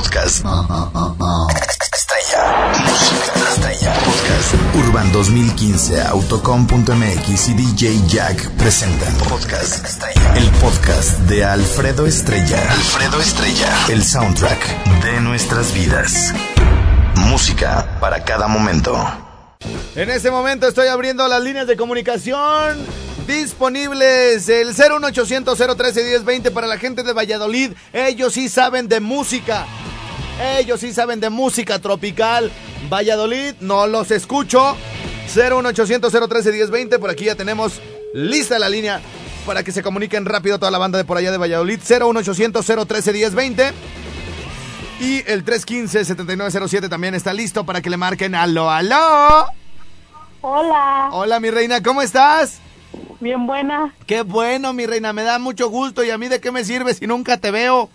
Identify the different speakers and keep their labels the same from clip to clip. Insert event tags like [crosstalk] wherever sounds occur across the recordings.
Speaker 1: Podcast. Estrella. Música estrella. Podcast. Urban 2015, Autocom.mx y DJ Jack presentan Podcast Estrella. El podcast de Alfredo Estrella. Alfredo Estrella. El soundtrack de nuestras vidas. Música para cada momento.
Speaker 2: En este momento estoy abriendo las líneas de comunicación disponibles. El 01800 013 1020 para la gente de Valladolid. Ellos sí saben de música. Ellos sí saben de música tropical. Valladolid, no los escucho. 01800 013 1020. Por aquí ya tenemos lista la línea para que se comuniquen rápido toda la banda de por allá de Valladolid. 01800 013 1020. Y el 315-7907 también está listo para que le marquen aló, aló.
Speaker 3: Hola,
Speaker 2: Hola, mi reina, ¿cómo estás?
Speaker 3: bien buena.
Speaker 2: Qué bueno, mi reina, me da mucho gusto. ¿Y a mí de qué me sirve si nunca te veo?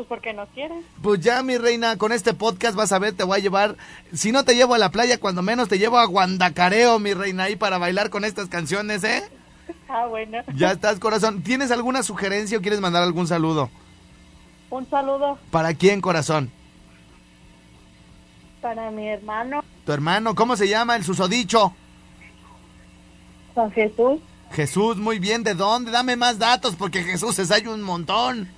Speaker 3: Pues porque no quieres.
Speaker 2: Pues ya, mi reina, con este podcast vas a ver, te voy a llevar. Si no te llevo a la playa, cuando menos te llevo a Guandacareo, mi reina, ahí para bailar con estas canciones, ¿eh? [laughs]
Speaker 3: Ah, bueno.
Speaker 2: Ya estás, corazón. ¿Tienes alguna sugerencia o quieres mandar algún saludo?
Speaker 3: Un saludo
Speaker 2: ¿Para quién, corazón?
Speaker 3: para mi hermano
Speaker 2: Tu hermano, ¿cómo se llama el susodicho?
Speaker 3: Juan Jesús.
Speaker 2: Jesús, muy bien, ¿de dónde? Dame más datos porque Jesús es hay un montón.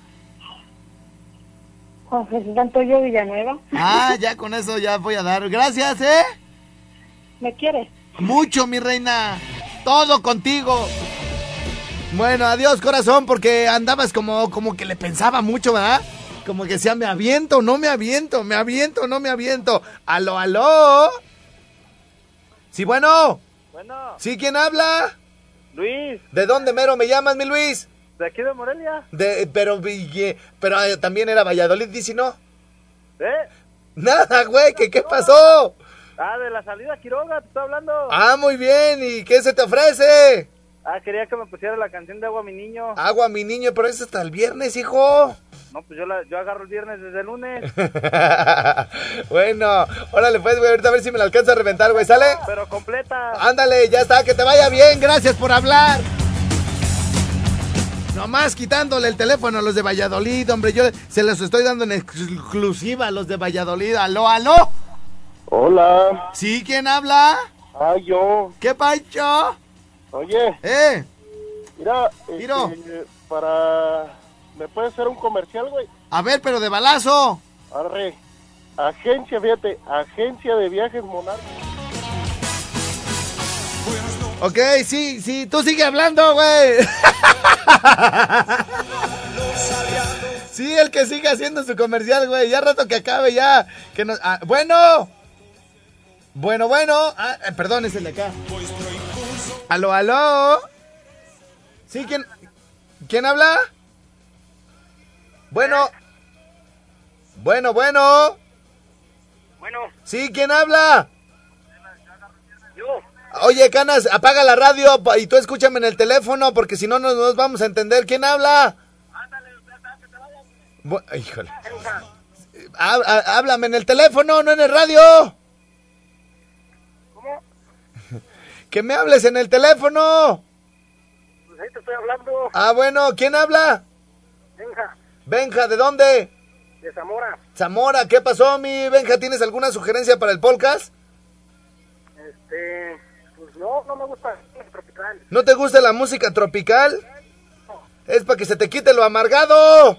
Speaker 3: Juan Jesús Antonio Villanueva.
Speaker 2: Ah, ya con eso ya voy a dar. Gracias, ¿eh?
Speaker 3: ¿Me quieres?
Speaker 2: Mucho, mi reina. Todo contigo. Bueno, adiós, corazón, porque andabas como, como que le pensaba mucho, ¿verdad? Como que decía, me aviento, no me aviento, me aviento, no me aviento. Aló, aló. Sí, bueno.
Speaker 4: Bueno,
Speaker 2: ¿Sí, quién habla?
Speaker 4: Luis,
Speaker 2: ¿De dónde mero me llamas, mi Luis?
Speaker 4: De aquí de Morelia.
Speaker 2: De, pero, y- pero eh, también era Valladolid, dice, ¿no?
Speaker 4: ¿Eh?
Speaker 2: Nada, güey, ¿qué, ¿qué pasó?
Speaker 4: Ah, de la salida Quiroga, te estoy hablando.
Speaker 2: Ah, muy bien, ¿y qué se te ofrece?
Speaker 4: Ah, quería que me pusiera la canción de Agua Mi Niño.
Speaker 2: Agua, mi niño, pero eso hasta el viernes, hijo.
Speaker 4: No, pues yo, la, yo agarro el viernes desde el lunes. [laughs]
Speaker 2: bueno, órale, pues, güey, ahorita a ver si me la alcanza a reventar, güey, ¿sale?
Speaker 4: Pero completa.
Speaker 2: Ándale, ya está, que te vaya bien, gracias por hablar. Nomás quitándole el teléfono a los de Valladolid, hombre, yo se los estoy dando en exclusiva a los de Valladolid. Aló, aló.
Speaker 5: Hola,
Speaker 2: ¿Sí? ¿Quién habla?
Speaker 5: ah, yo.
Speaker 2: ¿Qué pacho?
Speaker 5: Oye,
Speaker 2: ¿Eh?
Speaker 5: mira,
Speaker 2: Miro.
Speaker 5: este, para... ¿Me puedes hacer un comercial, güey?
Speaker 2: A ver, pero de balazo.
Speaker 5: Arre, agencia, fíjate, agencia de viajes Monarca.
Speaker 2: Ok, sí, sí, tú sigue hablando, güey. [laughs] Sí, el que sigue haciendo su comercial, güey. Ya rato que acabe, ya. Que nos, ah, bueno. Bueno, bueno. Ah, eh, perdón, es el de acá. Aló, aló. Sí, ¿quién, ¿quién habla? Bueno. Bueno, bueno.
Speaker 4: Bueno,
Speaker 2: Sí, ¿quién habla? Oye, Canas, apaga la radio y tú escúchame en el teléfono porque si no no nos vamos a entender. ¿Quién habla? Bu- híjole. Ha- ha- háblame en el teléfono, no en el radio.
Speaker 4: ¿Cómo? [laughs]
Speaker 2: Que me hables en el teléfono.
Speaker 4: Pues ahí te estoy hablando.
Speaker 2: Ah, bueno, ¿quién habla?
Speaker 4: Benja,
Speaker 2: Benja, ¿de dónde?
Speaker 4: de Zamora.
Speaker 2: Zamora, ¿qué pasó, mi Benja? ¿Tienes alguna sugerencia para el podcast?
Speaker 4: Este, no, no me gusta el tropical.
Speaker 2: ¿No te gusta la música tropical? Es para que se te quite lo amargado.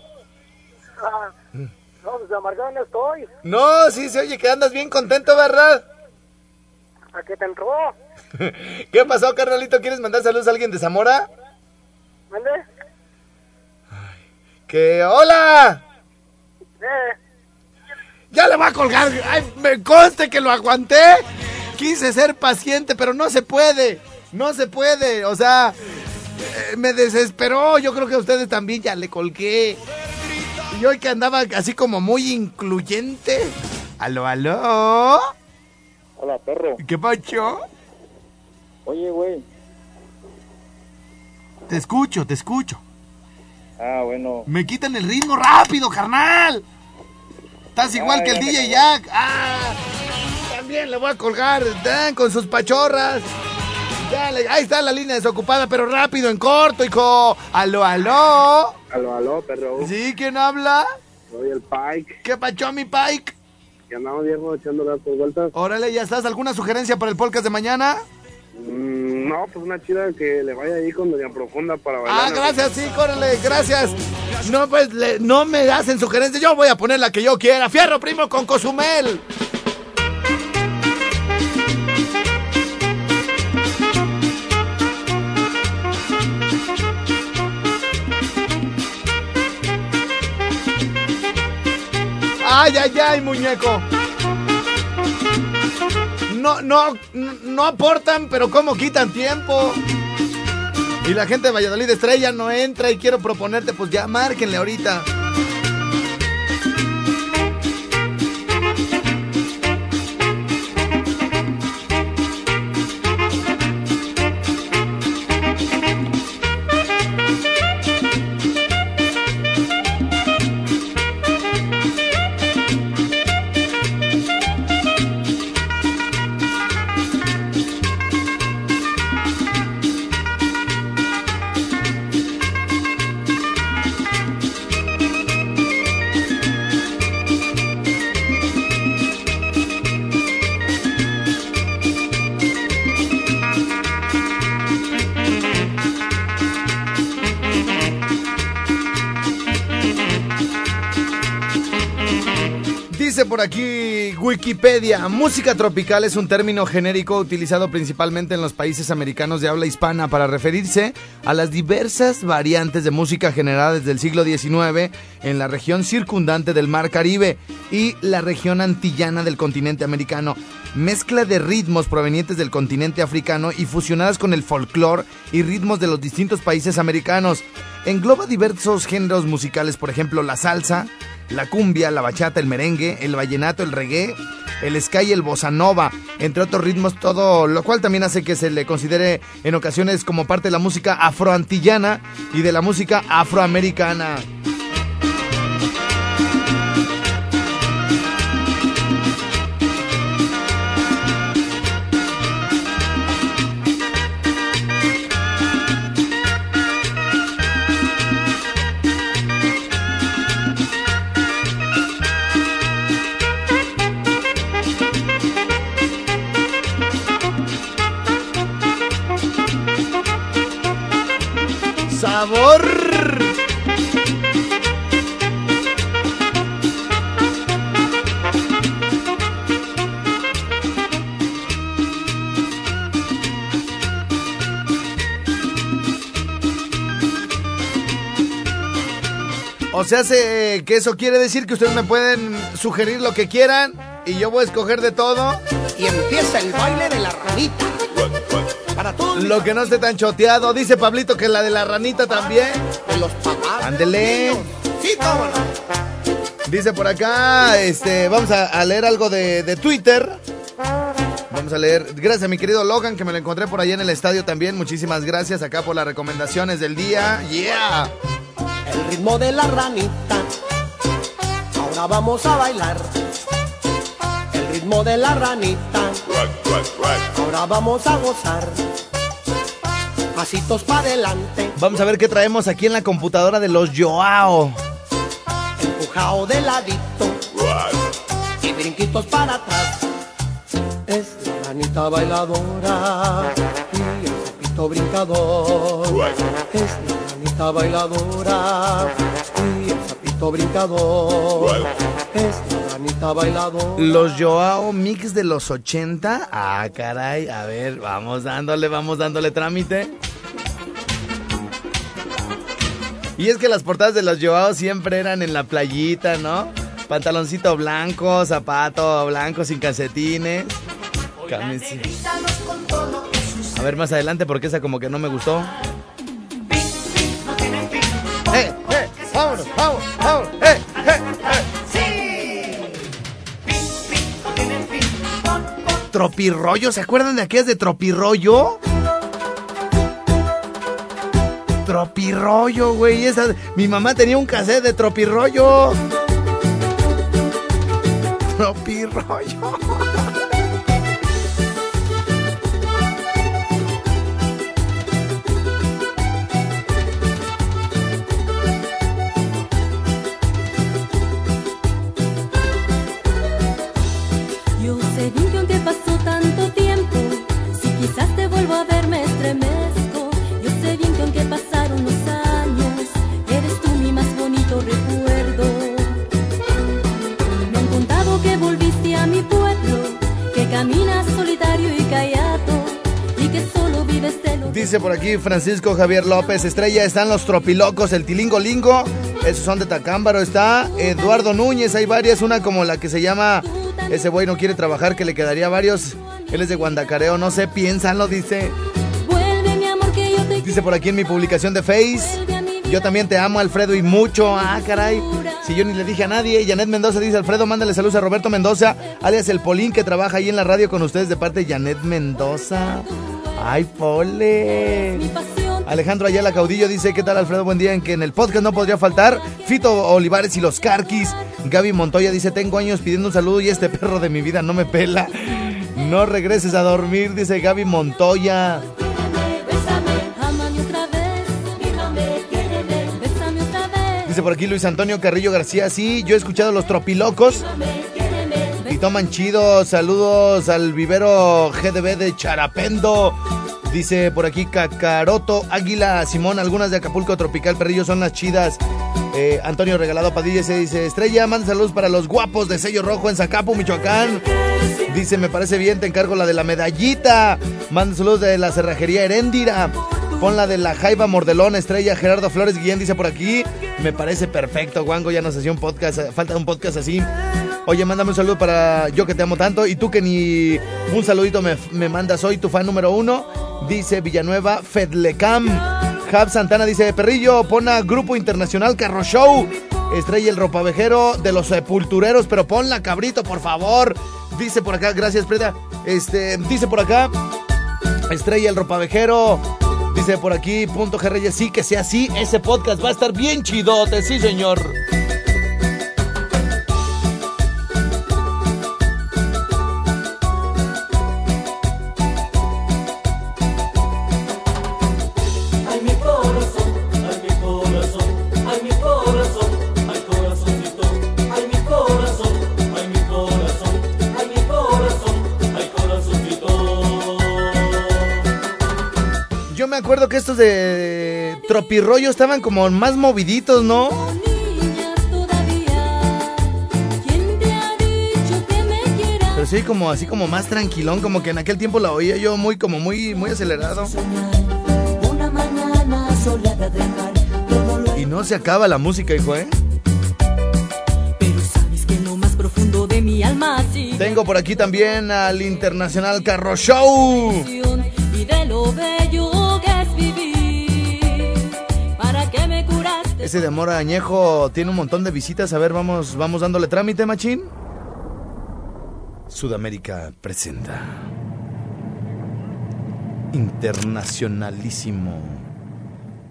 Speaker 4: Ah, no, pues de amargado no estoy.
Speaker 2: No, sí, se oye que andas bien contento, ¿verdad?
Speaker 4: ¿A qué te entró? [laughs]
Speaker 2: ¿Qué pasó, carnalito? ¿Quieres mandar saludos a alguien de Zamora?
Speaker 4: ¿Vale?
Speaker 2: Que hola.
Speaker 4: Eh,
Speaker 2: Ya le va a colgar. Ay, me conste que lo aguanté. Quise ser paciente, pero no se puede. No se puede. O sea, eh, me desesperó. Yo creo que a ustedes también ya le colgué. Y hoy que andaba así como muy incluyente. Aló, aló.
Speaker 5: Hola, perro.
Speaker 2: ¿Qué pacho?
Speaker 5: Oye, güey.
Speaker 2: Te escucho, te escucho.
Speaker 5: Ah, bueno.
Speaker 2: Me quitan el ritmo rápido, carnal. Estás igual
Speaker 5: Ah,
Speaker 2: que el DJ Jack. Ah, también le voy a colgar. Dan con sus pachorras. Dale, ahí está la línea desocupada, pero rápido, en corto, hijo. Aló, aló.
Speaker 5: Aló, aló, perro.
Speaker 2: ¿Sí? ¿Quién habla?
Speaker 6: Soy el Pike.
Speaker 2: ¿Qué pacho, mi Pike?
Speaker 6: Que andamos viejo echando las vueltas.
Speaker 2: Órale, ¿ya estás? ¿Alguna sugerencia para el podcast de mañana?
Speaker 6: Mm, no, pues una chida que le vaya ahí con Doña Profunda para bailar.
Speaker 2: Ah, gracias, sí, córrele, gracias. No, pues le- no me hacen sugerencias, yo voy a poner la que yo quiera. Fierro primo con Cozumel. Ay, ay, ay, muñeco. No, no, no aportan, pero cómo quitan tiempo. Y la gente de Valladolid Estrella no entra y quiero proponerte, pues ya márquenle ahorita. Wikipedia, música tropical es un término genérico utilizado principalmente en los países americanos de habla hispana para referirse a las diversas variantes de música generada desde el siglo XIX en la región circundante del Mar Caribe y la región antillana del continente americano. Mezcla de ritmos provenientes del continente africano y fusionadas con el folclore y ritmos de los distintos países americanos. Engloba diversos géneros musicales, por ejemplo, la salsa, la cumbia, la bachata, el merengue, el vallenato, el reggae, el ska y el bossa nova, entre otros ritmos, todo lo cual también hace que se le considere en ocasiones como parte de la música afroantillana y de la música afroamericana. O sea, hace que eso quiere decir que ustedes me pueden sugerir lo que quieran y yo voy a escoger de todo.
Speaker 7: Y empieza el baile de la ranita. Para todos
Speaker 2: Lo que no esté tan choteado. Dice Pablito que la de la ranita también.
Speaker 7: de los papás.
Speaker 2: Ándele.
Speaker 7: Sí, cómo no.
Speaker 2: Dice por acá, este, vamos a, a leer algo de, de Twitter. Vamos a leer. Gracias a mi querido Logan, que me lo encontré por allá en el estadio también. Muchísimas gracias acá por las recomendaciones del día. Yeah.
Speaker 7: El ritmo de la ranita. Ahora vamos a bailar. El ritmo de la ranita. Ahora vamos a gozar. Pasitos para adelante.
Speaker 2: Vamos a ver qué traemos aquí en la computadora de los Joao.
Speaker 7: Empujado de ladito. Y brinquitos para atrás. Es la ranita bailadora. Y el sapito brincador. Es la bailadora. Y el sapito brincador. Es la ranita bailadora.
Speaker 2: Los Joao Mix de los 80. Ah, caray. A ver, vamos dándole, vamos dándole trámite. Y es que las portadas de los Joao siempre eran en la playita, ¿no? Pantaloncito blanco, zapato blanco sin calcetines. A ver más adelante porque esa como que no me gustó. Tropirollo, ¿se acuerdan de aquellas de Tropirollo? Tropirollo, güey. Esa, mi mamá tenía un cassette de Tropirollo. Tropirollo. Dice por aquí Francisco Javier López, Estrella, están los tropilocos, el tilingo lingo, esos son de Tacámbaro, está Eduardo Núñez, hay varias, una como la que se llama Ese güey no quiere trabajar, que le quedaría varios, él es de Guandacareo, no sé, piénsalo, dice. Dice por aquí en mi publicación de Face, yo también te amo Alfredo y mucho, ah caray. Si yo ni le dije a nadie, Janet Mendoza dice, Alfredo, mándale saludos a Roberto Mendoza, alias el Polín, que trabaja ahí en la radio con ustedes de parte de Janet Mendoza. Ay, Pole. Alejandro Ayala Caudillo dice, ¿qué tal Alfredo? Buen día, en que en el podcast no podría faltar Fito Olivares y los Carquis. Gaby Montoya dice, tengo años pidiendo un saludo y este perro de mi vida no me pela. No regreses a dormir, dice Gaby Montoya. Dice por aquí Luis Antonio Carrillo García, sí, yo he escuchado los tropilocos y toman chido. Saludos al vivero GDB de Charapendo. Dice por aquí Cacaroto, Águila, Simón, algunas de Acapulco Tropical, Perrillo son las chidas. Eh, Antonio Regalado Padilla se dice, Estrella, manda saludos para los guapos de sello rojo en Zacapu, Michoacán. Dice, me parece bien, te encargo la de la medallita. Manda saludos de la cerrajería Heréndira. Pon la de la Jaiba Mordelón, Estrella, Gerardo Flores Guillén dice por aquí. Me parece perfecto, Wango, ya nos hacía un podcast, falta un podcast así. Oye, mándame un saludo para yo que te amo tanto y tú que ni un saludito me, me mandas hoy, tu fan número uno. Dice Villanueva Fedlecam. Jab Santana dice, Perrillo, pon a Grupo Internacional Carro Show. Estrella el ropavejero de los sepultureros, pero ponla, cabrito, por favor. Dice por acá, gracias, Preta. Este, dice por acá, Estrella el ropavejero. Dice por aquí, punto G Reyes, sí, que sea así. Ese podcast va a estar bien chidote, sí, señor. Que estos de Tropirollo estaban como más moviditos, ¿no? Pero sí, como así como más tranquilón, como que en aquel tiempo la oía yo muy, como muy, muy acelerado. Y no se acaba la música, hijo, ¿eh? Tengo por aquí también al Internacional Carro Show.
Speaker 8: y de lo bello
Speaker 2: Ese de amor añejo tiene un montón de visitas. A ver, vamos, vamos dándole trámite, machín. Sudamérica presenta. Internacionalísimo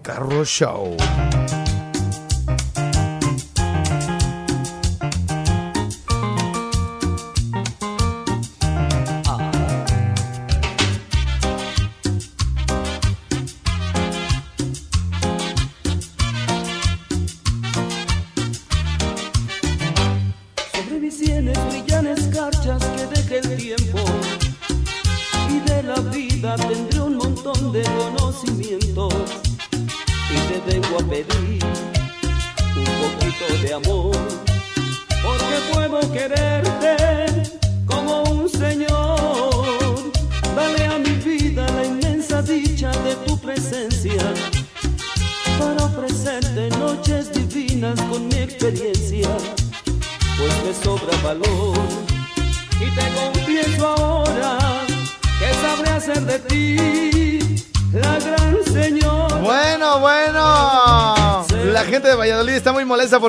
Speaker 2: Carro Show.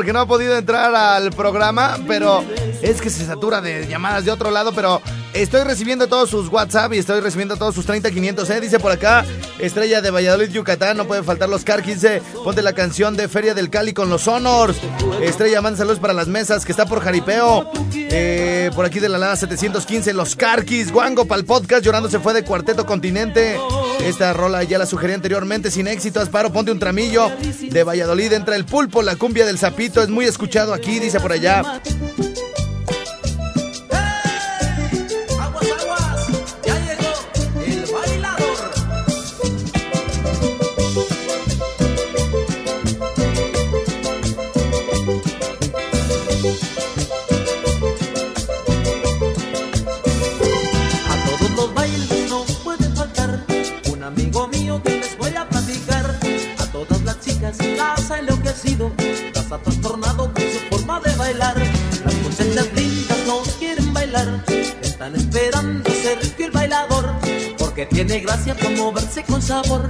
Speaker 9: Porque
Speaker 2: no ha podido entrar al programa, pero es que se satura de llamadas de otro lado, pero estoy recibiendo todos sus WhatsApp y estoy recibiendo todos sus 30-500, ¿eh? Dice por acá, Estrella de Valladolid, Yucatán, no puede faltar los Car 15, ponte la canción de Feria del Cali con los Honors. Estrella, manda saludos para las mesas, que está por jaripeo. Eh, por aquí de la Lada 715, los Carquis, Guango para el podcast, llorando se fue de Cuarteto Continente. Esta rola ya la sugerí anteriormente, sin éxito, Asparo, ponte un tramillo. De Valladolid entra el pulpo, la cumbia del sapito, es muy escuchado aquí, dice por allá.
Speaker 9: Tiene gracia por moverse con sabor.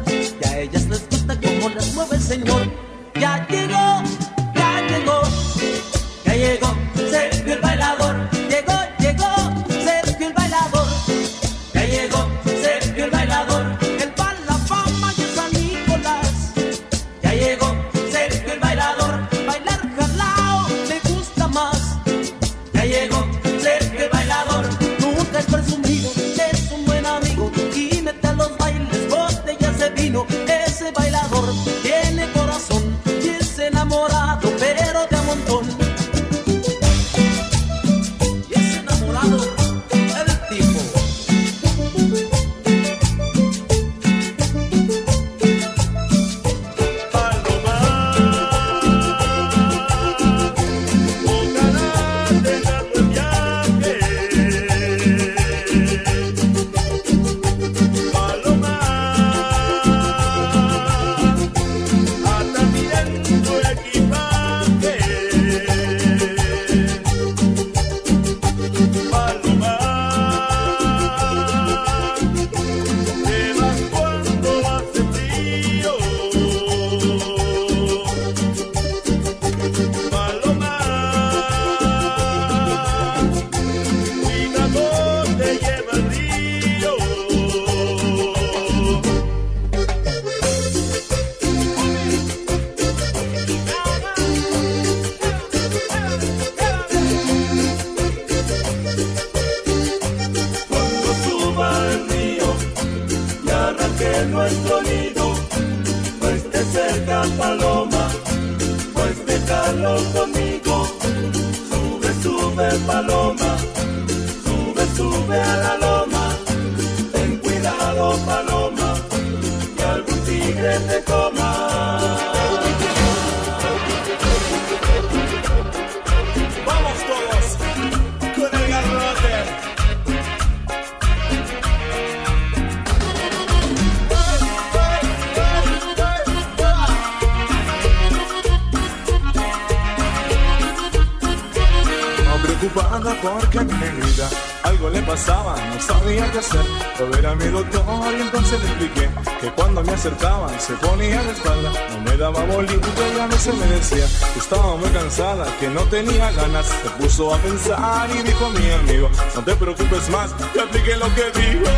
Speaker 10: Porque mi negrita algo le pasaba, no sabía qué hacer. Fue a ver a mi doctor y entonces le expliqué que cuando me acercaban se ponía de espalda, no me daba bolito y a veces me decía que estaba muy cansada, que no tenía ganas. Se puso a pensar y dijo mi amigo, no te preocupes más, te apliqué lo que dijo.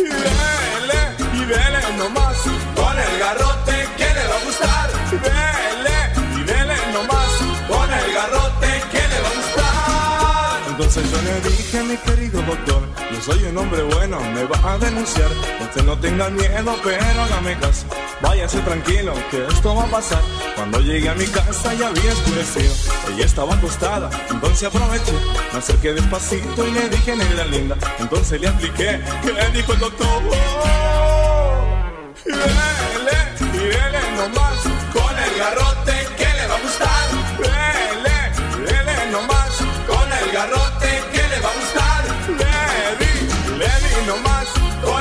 Speaker 10: Y dele, y dele nomás, Entonces yo le dije, mi querido doctor, yo soy un hombre bueno, me va a denunciar. Usted no tenga miedo, pero hágame caso. Váyase tranquilo, que esto va a pasar. Cuando llegué a mi casa ya había escurecido. Ella estaba acostada, entonces aproveché. Me acerqué despacito y le dije, negra linda. Entonces le apliqué, que le dijo el doctor. Y dele, y nomás, con el garrote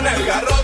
Speaker 10: con el garrote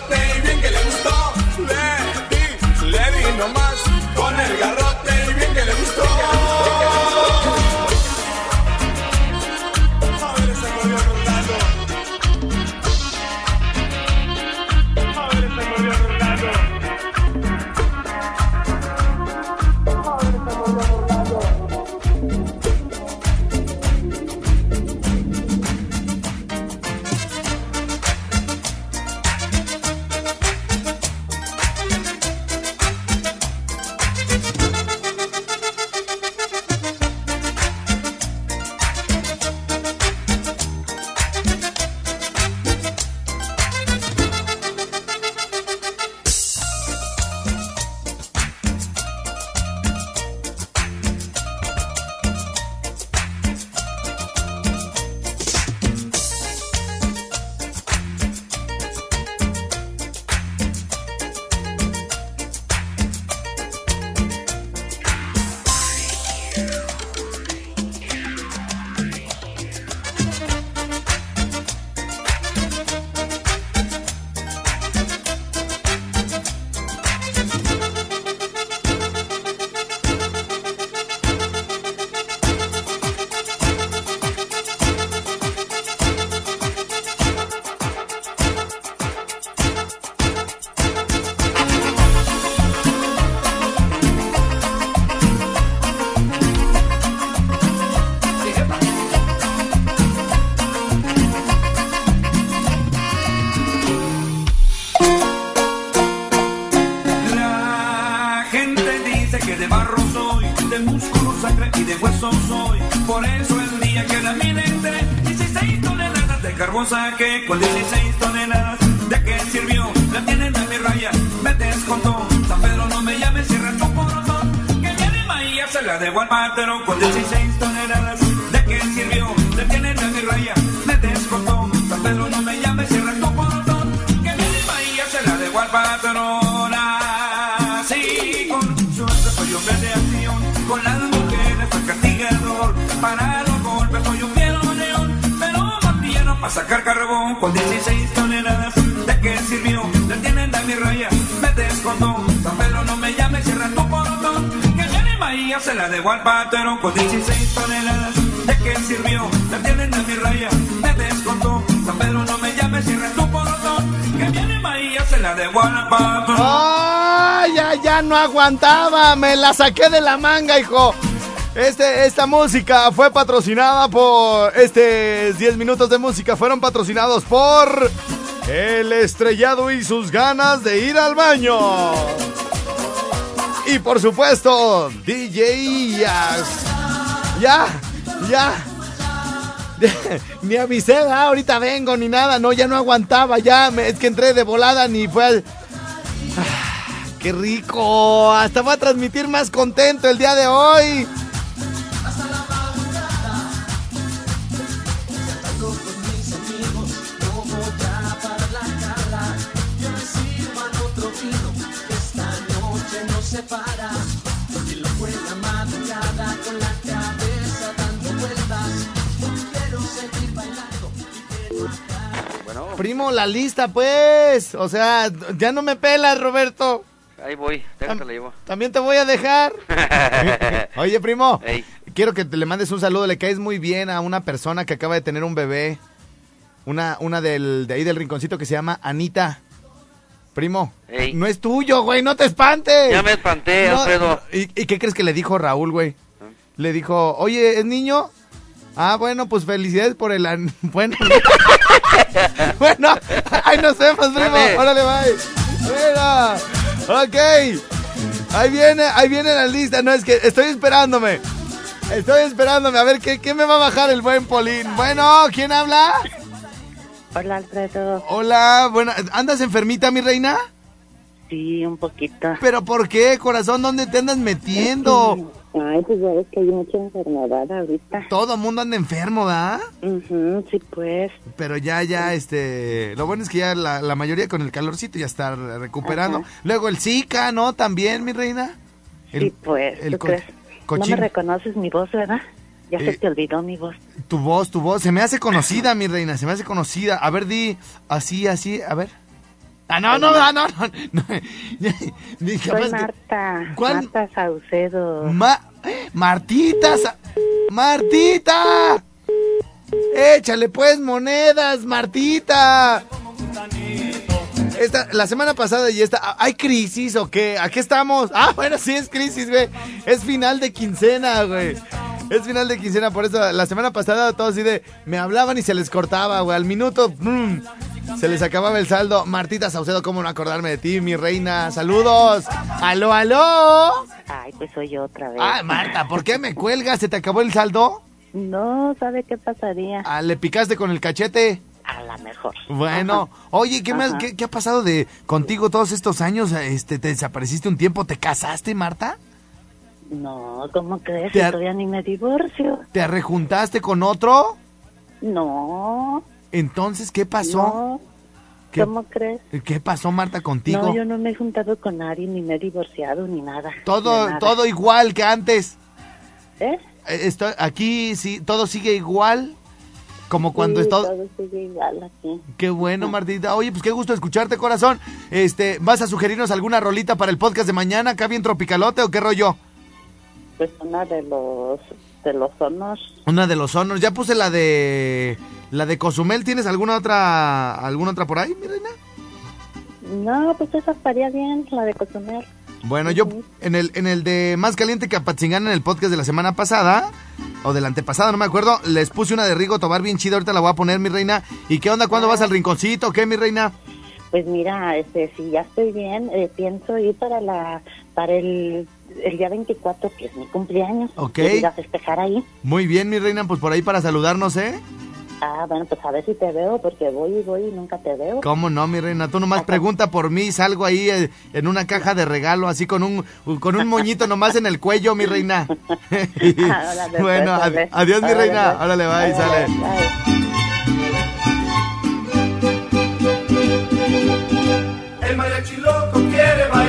Speaker 11: se la debo al patrón, con 16 toneladas, ¿de qué sirvió? La tienen a mi raya, me descontó, San Pedro no me llame, cierra tu portón, que viene Maía, se la debo al patrón.
Speaker 2: ¡Ay, ya, ya no aguantaba! Me la saqué de la manga, hijo. Este, esta música fue patrocinada por. Este 10 minutos de música fueron patrocinados por. El estrellado y sus ganas de ir al baño. Y por supuesto, DJ Yas. Ya, ya. [laughs] ni avisé, ahorita vengo, ni nada. No, ya no aguantaba, ya. es que entré de volada, ni fue al. Ah, ¡Qué rico! Hasta voy a transmitir más contento el día de hoy. Primo, la lista, pues. O sea, ya no me pelas, Roberto.
Speaker 12: Ahí voy, déjate la llevo.
Speaker 2: También te voy a dejar. [laughs] Oye, primo,
Speaker 12: Ey.
Speaker 2: quiero que te le mandes un saludo. Le caes muy bien a una persona que acaba de tener un bebé. Una, una del, de ahí del rinconcito que se llama Anita. Primo,
Speaker 12: Ey.
Speaker 2: no es tuyo, güey, no te espantes.
Speaker 12: Ya me espanté,
Speaker 2: No,
Speaker 12: Alfredo.
Speaker 2: ¿y, y qué crees que le dijo Raúl, güey? Le dijo, oye, ¿es niño? Ah, bueno, pues felicidades por el... an- [laughs] Bueno, [laughs] [laughs] bueno, ahí nos vemos, primo. Órale, bye. Bueno, ok. Ahí viene, ahí viene la lista. No, es que estoy esperándome. Estoy esperándome. A ver, ¿qué, qué me va a bajar el buen Polín? Bueno, ¿quién habla?
Speaker 3: Hola, Alfredo.
Speaker 2: Hola, bueno, ¿andas enfermita, mi reina?
Speaker 3: Sí, un poquito.
Speaker 2: ¿Pero por qué, corazón? ¿Dónde te andas metiendo?
Speaker 3: Ay, pues ya ves que hay mucha enfermedad ahorita.
Speaker 2: Todo mundo anda enfermo, ¿verdad?
Speaker 3: Ujú, sí, pues.
Speaker 2: Pero ya, ya, este... Lo bueno es que ya la, la mayoría con el calorcito ya está recuperando.
Speaker 3: Ajá.
Speaker 2: Luego el Zika, ¿no? También, mi reina. El-
Speaker 3: sí, pues.
Speaker 2: el
Speaker 3: ¿Tú
Speaker 2: co-
Speaker 3: crees? No me reconoces mi voz, ¿verdad? Ya
Speaker 2: Eh.
Speaker 3: se te olvidó mi voz.
Speaker 2: Tu voz, tu voz. Se me hace conocida, mi reina. Se me hace conocida. A ver, di así, así. A ver. Ah, no, no, no, no. no, no.
Speaker 3: Soy Marta.
Speaker 2: ¿Cuál?
Speaker 3: Marta Saucedo.
Speaker 2: Ma- Martita, Sa- Martita. Échale pues monedas, Martita. Esta, la semana pasada y esta, ¿hay crisis o qué? ¿A qué estamos? Ah, bueno, sí es crisis, güey. Es final de quincena, güey. Es final de quincena, por eso la semana pasada todos así de, me hablaban y se les cortaba, güey. Al minuto. Se les acababa el saldo. Martita Saucedo, ¿cómo no acordarme de ti, mi reina? Saludos. Aló, aló.
Speaker 3: Ay, pues soy yo otra vez.
Speaker 2: Ah, Marta, ¿por qué me cuelgas? ¿Se te acabó el saldo?
Speaker 3: No, ¿sabe qué pasaría?
Speaker 2: Ah, ¿Le picaste con el cachete?
Speaker 3: A la mejor.
Speaker 2: Bueno, [laughs] oye, ¿qué, más, qué, qué ha pasado de contigo todos estos años? Este, ¿Te desapareciste un tiempo? ¿Te casaste, Marta?
Speaker 3: No, ¿cómo crees?
Speaker 2: Ar-
Speaker 3: Todavía ni me divorcio.
Speaker 2: ¿Te rejuntaste con otro?
Speaker 3: No,
Speaker 2: Entonces, ¿qué pasó?
Speaker 3: no.
Speaker 2: ¿Qué-
Speaker 3: ¿Cómo crees?
Speaker 2: ¿Qué pasó, Marta, contigo?
Speaker 3: No, yo no me he juntado con nadie, ni me he divorciado, ni nada.
Speaker 2: Todo,
Speaker 3: nada.
Speaker 2: todo igual que antes.
Speaker 3: ¿Eh?
Speaker 2: Eh, Estoy, aquí sí, todo sigue igual. Como cuando
Speaker 3: Sí,
Speaker 2: todo.
Speaker 3: todo sigue igual aquí.
Speaker 2: Qué bueno, Martita. Oye, pues qué gusto escucharte, corazón. Este, ¿vas a sugerirnos alguna rolita para el podcast de mañana, acá bien tropicalote o qué rollo?
Speaker 3: Pues una de los de los sonos.
Speaker 2: Una de los honors. Ya puse la de la de Cozumel. ¿Tienes alguna otra alguna otra por ahí, mi reina?
Speaker 3: No, pues esa estaría bien, la de Cozumel.
Speaker 2: Bueno, yo en el en el de Más caliente que Apatzingán en el podcast de la semana pasada o del antepasado, no me acuerdo, les puse una de Rigo Tobar bien chida, ahorita la voy a poner, mi reina. ¿Y qué onda cuándo vas al rinconcito? ¿Qué, mi reina?
Speaker 3: Pues mira, este, si ya estoy bien, eh, pienso ir para la para el el día 24, que es mi cumpleaños.
Speaker 2: Ok.
Speaker 3: Y a festejar ahí.
Speaker 2: Muy bien, mi reina, pues por ahí para saludarnos, ¿eh?
Speaker 3: Ah, bueno, pues a ver si te veo, porque voy y voy y nunca te veo.
Speaker 2: ¿Cómo no, mi reina? Tú nomás pregunta por mí, salgo ahí eh, en una caja de regalo, así con un con un moñito nomás en el cuello, mi reina. [laughs] [laughs]
Speaker 3: Ah, órale,
Speaker 2: bueno,
Speaker 3: pues,
Speaker 2: ad-
Speaker 3: órale.
Speaker 2: adiós, mi reina.
Speaker 3: pues.
Speaker 2: Órale, bye, sale.
Speaker 10: El mariachi loco quiere bailar,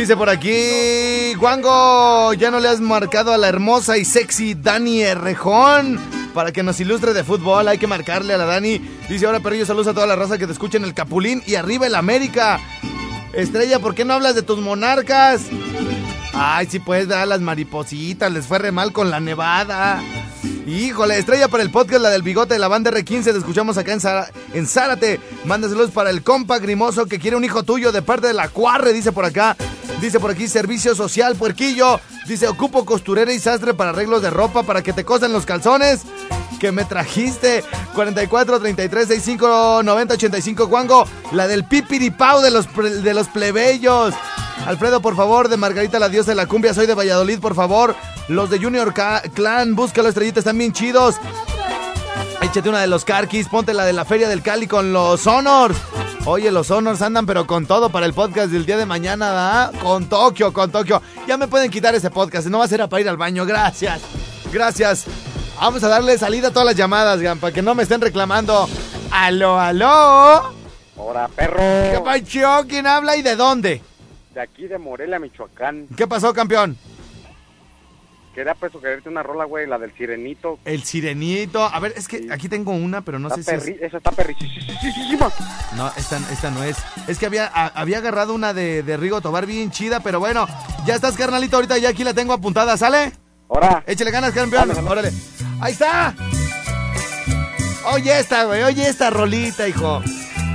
Speaker 2: Dice por aquí, Juango, ya no le has marcado a la hermosa y sexy Dani Errejón para que nos ilustre de fútbol. Hay que marcarle a la Dani. Dice ahora, Perrillo, saludos a toda la raza que te escucha en el Capulín y arriba el América. Estrella, ¿por qué no hablas de tus monarcas? Ay, sí puedes dar a las maripositas, les fue re mal con la nevada. Híjole, estrella para el podcast, la del bigote de la banda R15, te escuchamos acá en, Zara- en Zárate. Para el compa grimoso que quiere un hijo tuyo de parte de la cuarre, dice por acá. Dice por aquí, servicio social, puerquillo. Dice, ocupo costurera y sastre para arreglos de ropa para que te cosen los calzones que me trajiste. 44 33 65 90 85 Juango, la del pipiripau de los, de los plebeyos. Alfredo, por favor, de Margarita la diosa de la cumbia, soy de Valladolid, por favor. Los de Junior Ca- Clan, búscalo, estrellitas, están bien chidos. Échate una de los Carquis, ponte la de la Feria del Cali con los Honors. Oye, los Honors andan pero con todo para el podcast del día de mañana, ¿verdad? Con Tokio, con Tokio. Ya me pueden quitar ese podcast, no va a ser para ir al baño, gracias. Gracias. Vamos a darle salida a todas las llamadas, Gan, para que no me estén reclamando. Aló, aló.
Speaker 13: Hola, perro.
Speaker 2: ¿Qué pacho? ¿Quién habla y de dónde?
Speaker 13: De aquí de Morelia, Michoacán.
Speaker 2: ¿Qué pasó, campeón?
Speaker 13: Quería pues sugerirte una rola, güey, la del Sirenito.
Speaker 2: El sirenito. A ver, es que aquí tengo una, pero no sé si es...
Speaker 13: perri- Esa está perrísima.
Speaker 2: No, esta, esta no es. Es que había, a- había agarrado una de, de Rigo Tobar bien chida, pero bueno, ya estás, carnalito, ahorita ya aquí la tengo apuntada, ¿sale?
Speaker 13: Ahora.
Speaker 2: Échale ganas, campeón. Órale. Ahí está. Oye esta, güey, oye esta rolita, hijo.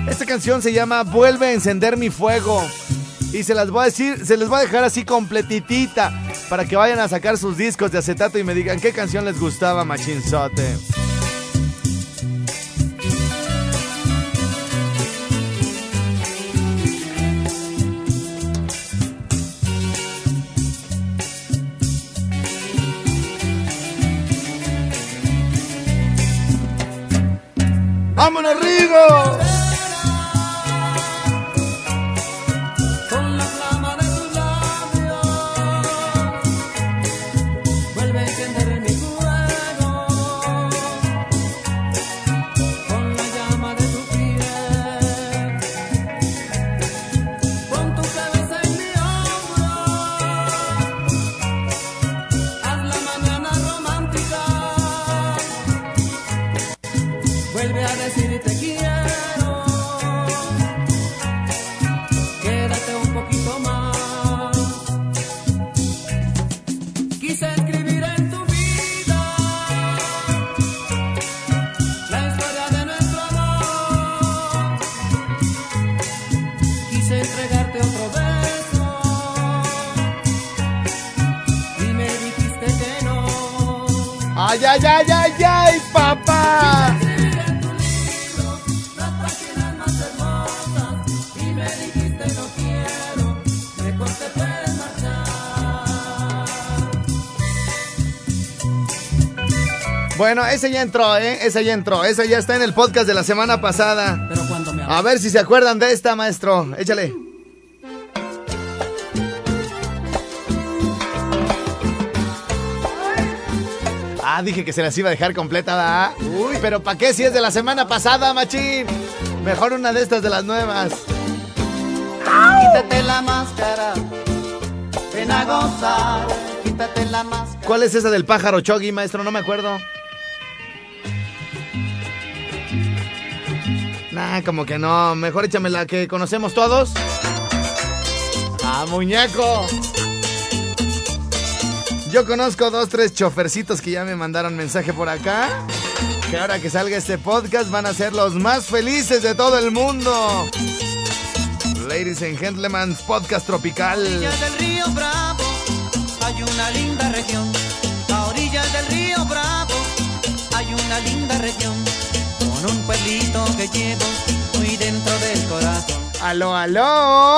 Speaker 2: Esta canción se llama Vuelve a encender mi fuego. Y se las voy a decir, se les voy a dejar así completitita para que vayan a sacar sus discos de acetato y me digan qué canción les gustaba, machinzote. ¡Vámonos, Rigo!
Speaker 14: Vuelve a decir te quiero
Speaker 2: Bueno, ese ya entró, ¿eh? Ese ya entró. Ese ya está en el podcast de la semana pasada.
Speaker 14: Pero cuando me
Speaker 2: A ver si se acuerdan de esta, maestro. Échale. Ah, dije que se las iba a dejar completa, ¿verdad? Uy, pero ¿para qué si es de la semana pasada, machín? Mejor una de estas de las nuevas.
Speaker 15: Quítate la máscara, ven a gozar, quítate la máscara.
Speaker 2: ¿Cuál es esa del pájaro Choggy, maestro? No me acuerdo. Nah, como que no. Mejor échame la que conocemos todos. ¡Ah, muñeco! Yo conozco dos, tres chofercitos que ya me mandaron mensaje por acá. Que ahora que salga este podcast van a ser los más felices de todo el mundo. Ladies and gentlemen, podcast tropical.
Speaker 15: orillas del río Bravo hay una linda región. A orillas del río Bravo hay una linda región. Un pueblito que llevo muy dentro corazón.
Speaker 2: Aló, aló.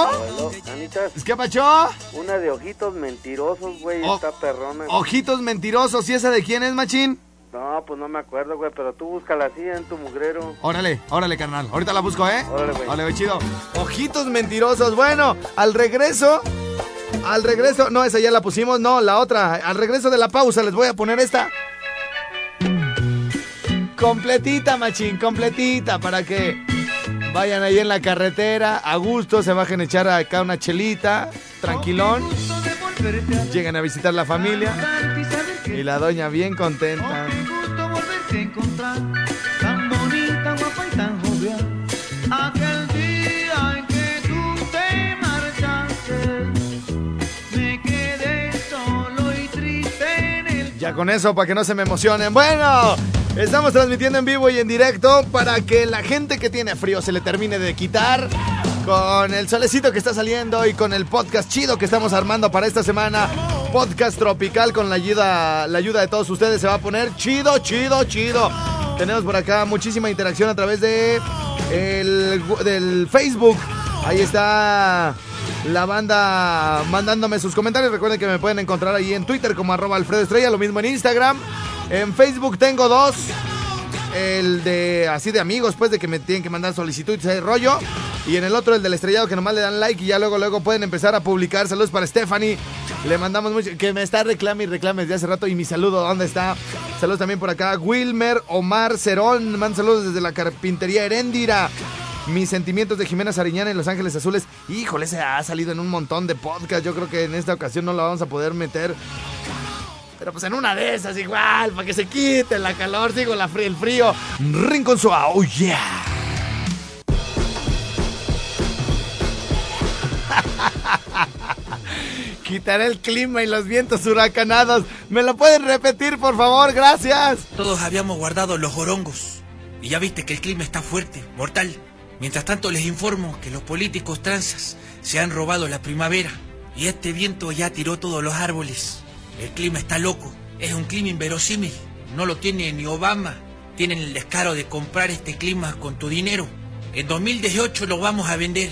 Speaker 5: Aló, Anitas,
Speaker 2: ¿Es que pacho?
Speaker 5: una de ojitos mentirosos, güey,
Speaker 2: Oh.
Speaker 5: está perrona.
Speaker 2: Ojitos mentirosos. ¿Y esa de quién es, machín?
Speaker 5: No, pues no me acuerdo, güey, pero tú búscala así en tu mugrero.
Speaker 2: Órale, órale, carnal. Ahorita la busco, ¿eh?
Speaker 5: Órale, güey.
Speaker 2: Órale, chido. Ojitos mentirosos. Bueno, al regreso. Al regreso. No, esa ya la pusimos. No, la otra. Al regreso de la pausa les voy a poner esta. Completita, machín, completita. Para que vayan ahí en la carretera. A gusto, se bajen a echar acá una chelita. Tranquilón. Llegan a visitar la familia. Y la doña bien contenta.
Speaker 15: el
Speaker 2: Ya con eso, para que no se me emocionen. Bueno, estamos transmitiendo en vivo y en directo para que la gente que tiene frío se le termine de quitar. Con el solecito que está saliendo y con el podcast chido que estamos armando para esta semana. Podcast tropical con la ayuda, la ayuda de todos ustedes. Se va a poner chido, chido, chido. Tenemos por acá muchísima interacción a través de el, del Facebook. Ahí está la banda mandándome sus comentarios. Recuerden que me pueden encontrar ahí en Twitter como arroba Alfredo Estrella, lo mismo en Instagram. En Facebook tengo dos. El de así de amigos, pues de que me tienen que mandar solicitud y ese rollo. Y en el otro, el del estrellado, que nomás le dan like y ya luego, luego pueden empezar a publicar. Saludos para Stephanie. Le mandamos mucho. Que me está reclame y reclame desde hace rato. Y mi saludo, ¿dónde está? Saludos también por acá. Wilmer Omar Cerón. Manda saludos desde la carpintería Heréndira. Mis sentimientos de Jimena Sariñana en Los Ángeles Azules. Híjole, ese ha salido en un montón de podcasts. Yo creo que en esta ocasión no la vamos a poder meter. Pero pues en una de esas igual, para que se quite la calor, digo, la frío, el frío. Rincón su oh yeah. [laughs] Quitaré el clima y los vientos huracanados. ¿Me lo pueden repetir, por favor? Gracias.
Speaker 16: Todos habíamos guardado los jorongos. Y ya viste que el clima está fuerte, mortal. Mientras tanto les informo que los políticos transas se han robado la primavera. Y este viento ya tiró todos los árboles. El clima está loco. Es un clima inverosímil. No lo tiene ni Obama. Tienen el descaro de comprar este clima con tu dinero. En 2018 lo vamos a vender.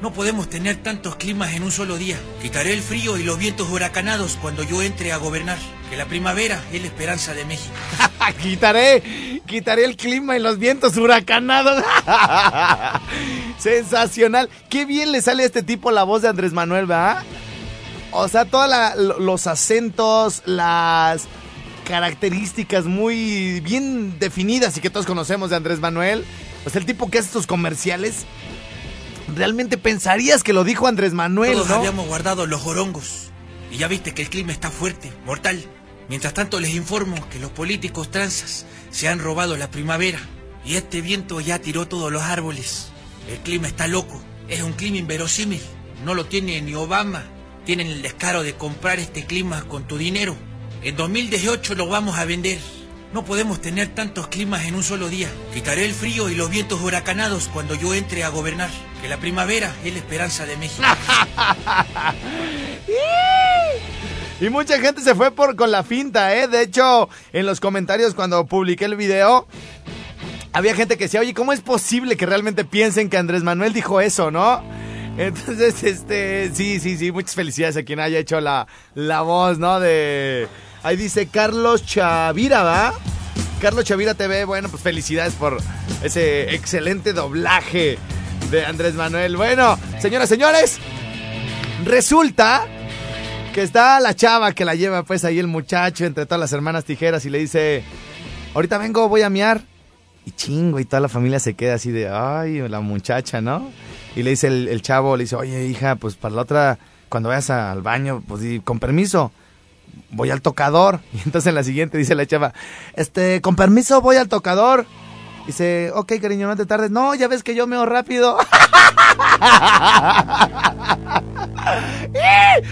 Speaker 16: No podemos tener tantos climas en un solo día. Quitaré el frío y los vientos huracanados cuando yo entre a gobernar. Que la primavera es la esperanza de México. [laughs]
Speaker 2: quitaré, quitaré el clima y los vientos huracanados. [laughs] Sensacional. Qué bien le sale a este tipo la voz de Andrés Manuel, ¿verdad? O sea, todos los acentos, las características muy bien definidas y que todos conocemos de Andrés Manuel. Pues el tipo que hace estos comerciales, realmente pensarías que lo dijo Andrés Manuel,
Speaker 16: Todos
Speaker 2: ¿no?
Speaker 16: habíamos guardado los jorongos. Y ya viste que el clima está fuerte, mortal. Mientras tanto les informo que los políticos transas se han robado la primavera. Y este viento ya tiró todos los árboles. El clima está loco. Es un clima inverosímil. No lo tiene ni Obama. Tienen el descaro de comprar este clima con tu dinero. En 2018 lo vamos a vender. No podemos tener tantos climas en un solo día. Quitaré el frío y los vientos huracanados cuando yo entre a gobernar. Que la primavera es la esperanza de México. [laughs]
Speaker 2: Y mucha gente se fue por con la finta, ¿eh? De hecho, en los comentarios cuando publiqué el video, había gente que decía, oye, ¿cómo es posible que realmente piensen que Andrés Manuel dijo eso, no? Entonces, este, sí, sí, sí, muchas felicidades a quien haya hecho la, la voz, ¿no? De... Ahí dice Carlos Chavira, ¿va? Carlos Chavira TV, bueno, pues felicidades por ese excelente doblaje de Andrés Manuel. Bueno, señoras, señores, resulta que está la chava que la lleva pues ahí el muchacho entre todas las hermanas tijeras y le dice, ahorita vengo, voy a miar. Y chingo, y toda la familia se queda así de, ay, la muchacha, ¿no? Y le dice el, chavo, le dice, oye, hija, pues para la otra, cuando vayas al baño, pues con permiso, voy al tocador. [laughs] Y entonces en la siguiente dice la chava, este, con permiso voy al tocador. Dice, ok, cariño, no te tardes. No, ya ves que yo meo rápido. [laughs]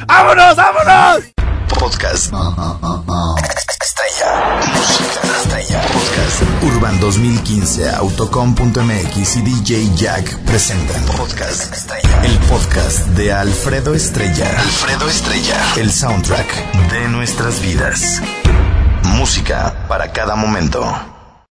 Speaker 2: ¡Vámonos, vámonos!
Speaker 1: Podcast. Estrella. Música estrella. Podcast. Urban 2015, Autocom.mx y DJ Jack presentan. Podcast Estrella. El podcast de Alfredo Estrella. Alfredo Estrella. El soundtrack de nuestras vidas. Música para cada momento.